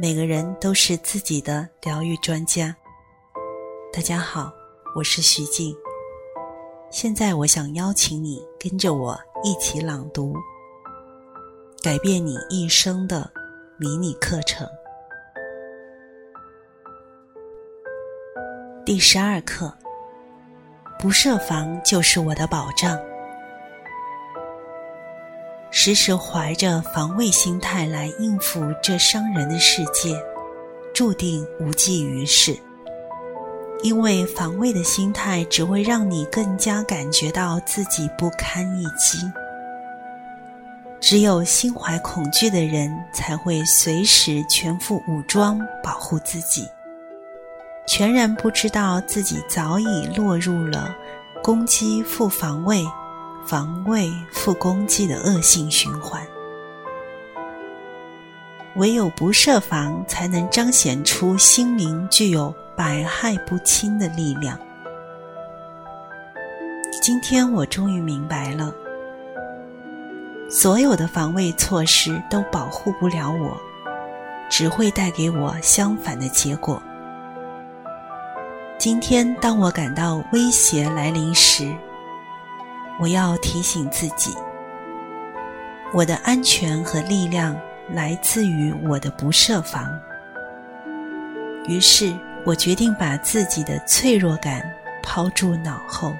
每个人都是自己的疗愈专家。大家好，我是徐静。现在我想邀请你跟着我一起朗读《改变你一生的迷你课程》第十二课：不设防就是我的保障。时时怀着防卫心态来应付这伤人的世界，注定无济于事。因为防卫的心态只会让你更加感觉到自己不堪一击。只有心怀恐惧的人，才会随时全副武装保护自己，全然不知道自己早已落入了攻击负防卫。防卫负攻击的恶性循环，唯有不设防，才能彰显出心灵具有百害不侵的力量。今天我终于明白了，所有的防卫措施都保护不了我，只会带给我相反的结果。今天，当我感到威胁来临时，我要提醒自己，我的安全和力量来自于我的不设防。于是我决定把自己的脆弱感抛诸脑后。